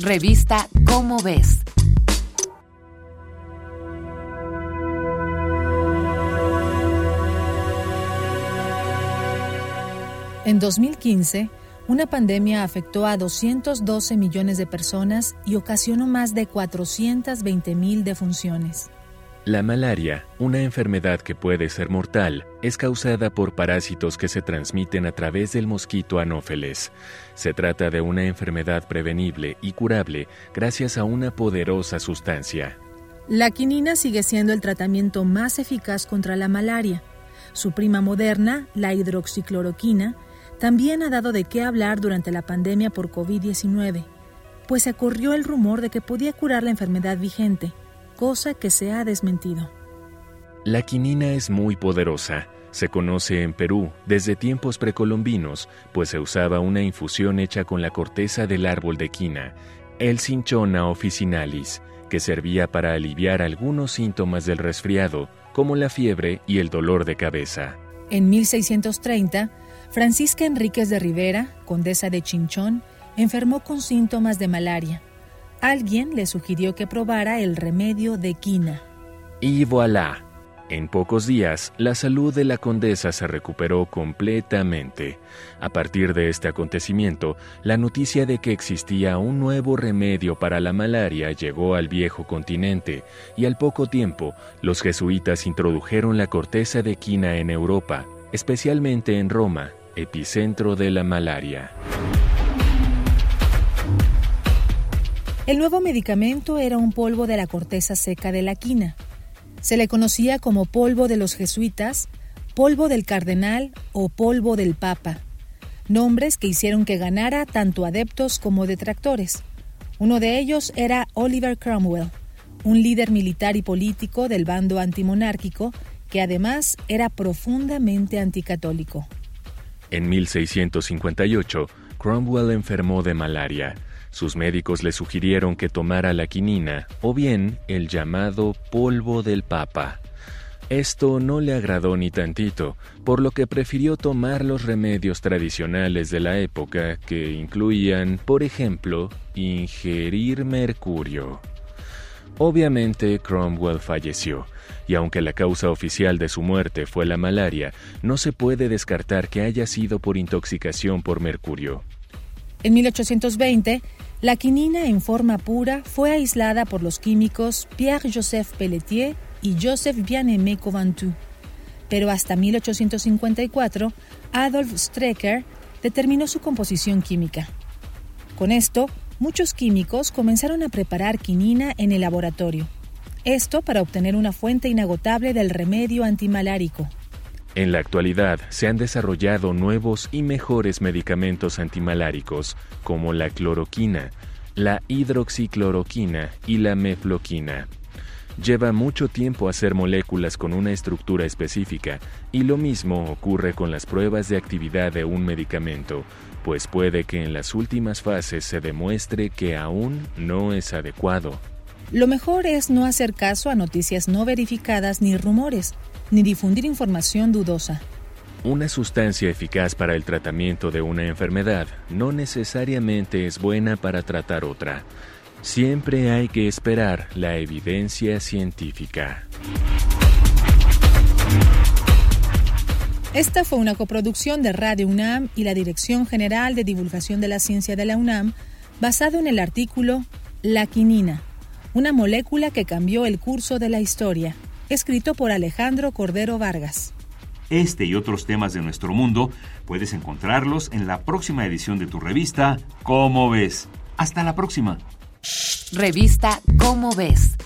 Revista Cómo ves. En 2015, una pandemia afectó a 212 millones de personas y ocasionó más de 420 mil defunciones. La malaria, una enfermedad que puede ser mortal, es causada por parásitos que se transmiten a través del mosquito anófeles. Se trata de una enfermedad prevenible y curable gracias a una poderosa sustancia. La quinina sigue siendo el tratamiento más eficaz contra la malaria. Su prima moderna, la hidroxicloroquina, también ha dado de qué hablar durante la pandemia por COVID-19, pues se corrió el rumor de que podía curar la enfermedad vigente cosa que se ha desmentido. La quinina es muy poderosa. Se conoce en Perú desde tiempos precolombinos, pues se usaba una infusión hecha con la corteza del árbol de quina, el cinchona officinalis, que servía para aliviar algunos síntomas del resfriado, como la fiebre y el dolor de cabeza. En 1630, Francisca Enríquez de Rivera, condesa de Chinchón, enfermó con síntomas de malaria alguien le sugirió que probara el remedio de quina. Y voilà. En pocos días, la salud de la condesa se recuperó completamente. A partir de este acontecimiento, la noticia de que existía un nuevo remedio para la malaria llegó al viejo continente, y al poco tiempo, los jesuitas introdujeron la corteza de quina en Europa, especialmente en Roma, epicentro de la malaria. El nuevo medicamento era un polvo de la corteza seca de la quina. Se le conocía como polvo de los jesuitas, polvo del cardenal o polvo del papa, nombres que hicieron que ganara tanto adeptos como detractores. Uno de ellos era Oliver Cromwell, un líder militar y político del bando antimonárquico que además era profundamente anticatólico. En 1658, Cromwell enfermó de malaria sus médicos le sugirieron que tomara la quinina o bien el llamado polvo del papa. Esto no le agradó ni tantito, por lo que prefirió tomar los remedios tradicionales de la época que incluían, por ejemplo, ingerir mercurio. Obviamente Cromwell falleció, y aunque la causa oficial de su muerte fue la malaria, no se puede descartar que haya sido por intoxicación por mercurio. En 1820, la quinina en forma pura fue aislada por los químicos Pierre-Joseph Pelletier y Joseph Bien-Aimé. Pero hasta 1854, Adolf Strecker determinó su composición química. Con esto, muchos químicos comenzaron a preparar quinina en el laboratorio. Esto para obtener una fuente inagotable del remedio antimalárico. En la actualidad se han desarrollado nuevos y mejores medicamentos antimaláricos como la cloroquina, la hidroxicloroquina y la mefloquina. Lleva mucho tiempo hacer moléculas con una estructura específica y lo mismo ocurre con las pruebas de actividad de un medicamento, pues puede que en las últimas fases se demuestre que aún no es adecuado. Lo mejor es no hacer caso a noticias no verificadas ni rumores, ni difundir información dudosa. Una sustancia eficaz para el tratamiento de una enfermedad no necesariamente es buena para tratar otra. Siempre hay que esperar la evidencia científica. Esta fue una coproducción de Radio UNAM y la Dirección General de Divulgación de la Ciencia de la UNAM, basado en el artículo La quinina, una molécula que cambió el curso de la historia, escrito por Alejandro Cordero Vargas. Este y otros temas de nuestro mundo puedes encontrarlos en la próxima edición de tu revista Cómo ves. Hasta la próxima. Revista Cómo ves